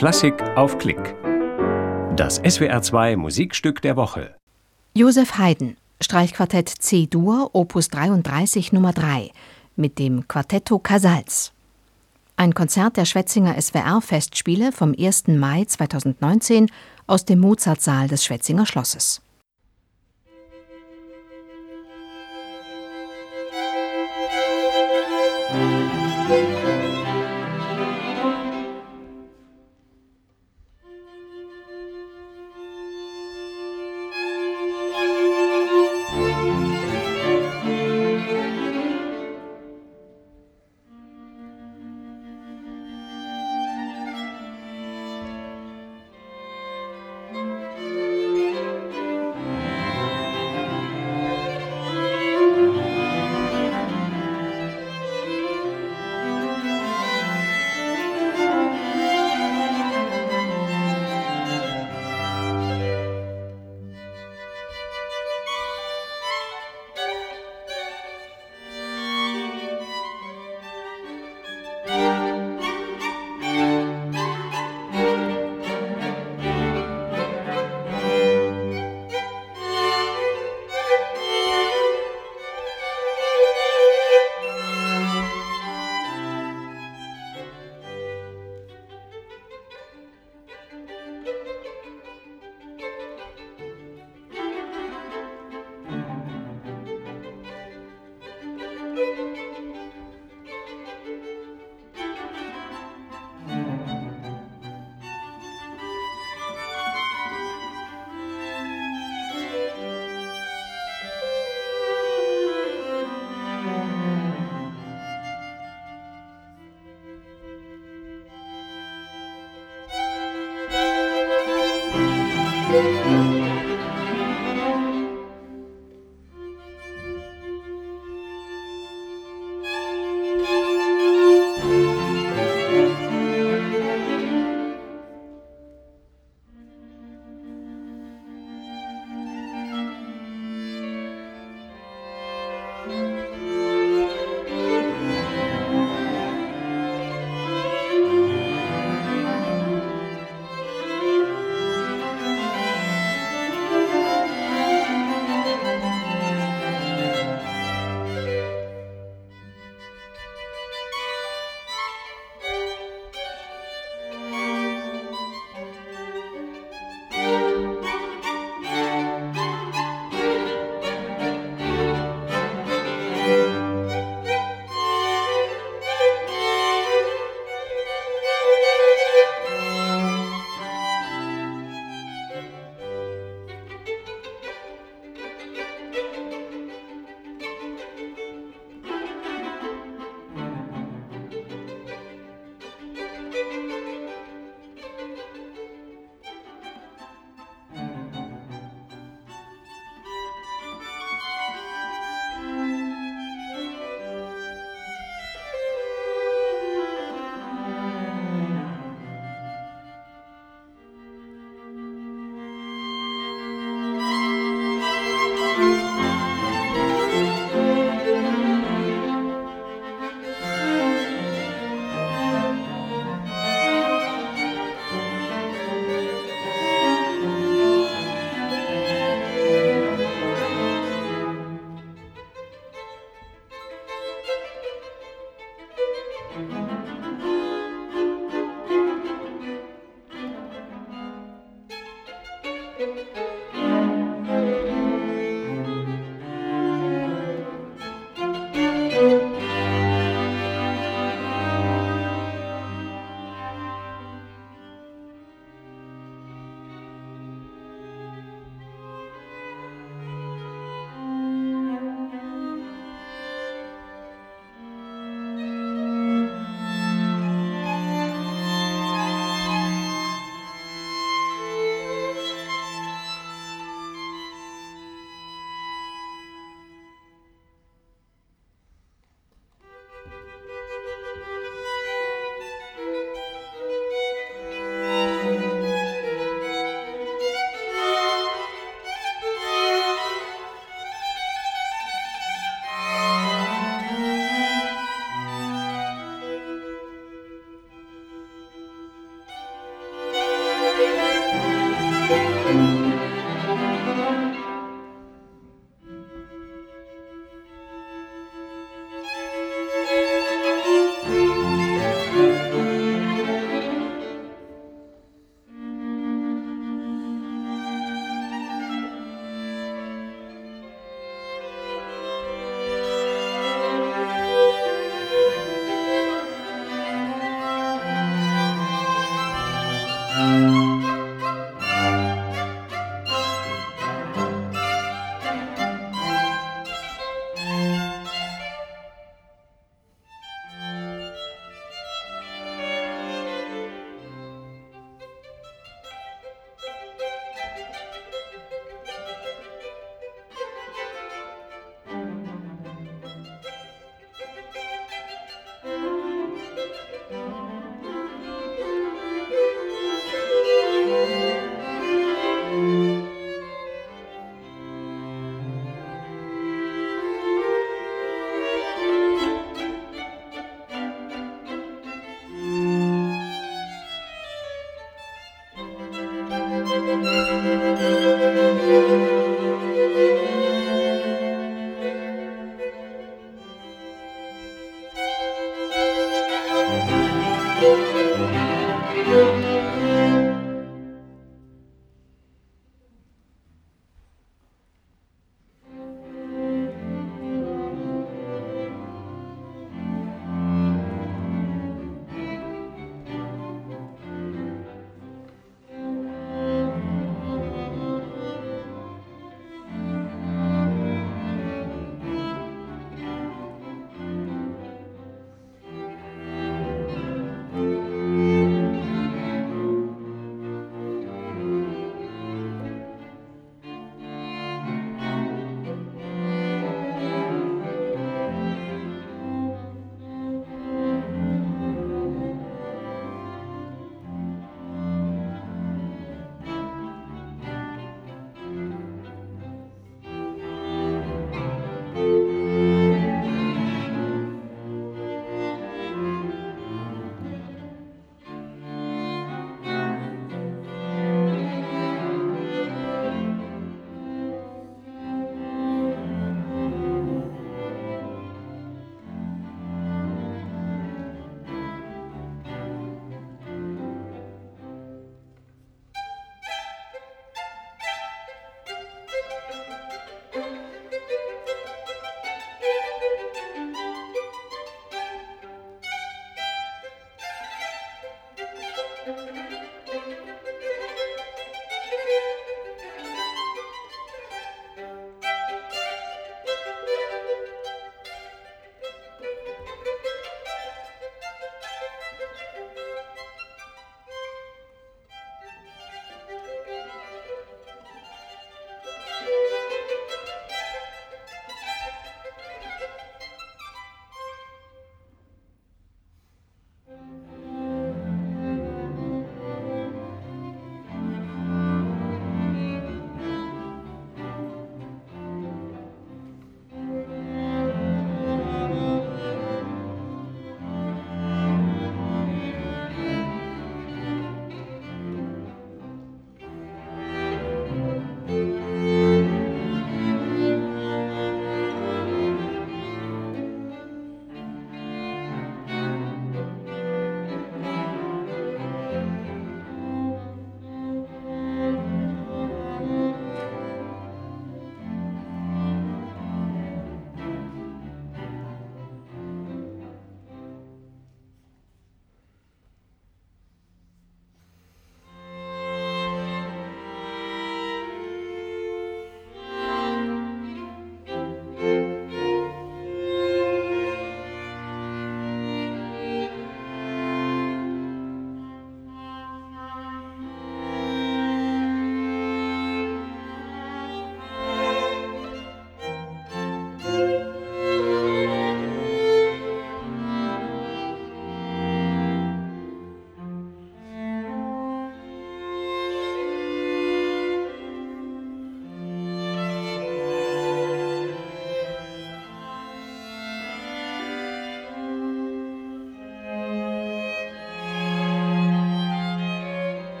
Klassik auf Klick. Das SWR2 Musikstück der Woche. Josef Haydn, Streichquartett C-Dur, Opus 33 Nummer 3, mit dem Quartetto Casals. Ein Konzert der Schwetzinger SWR-Festspiele vom 1. Mai 2019 aus dem Mozartsaal des Schwetzinger Schlosses.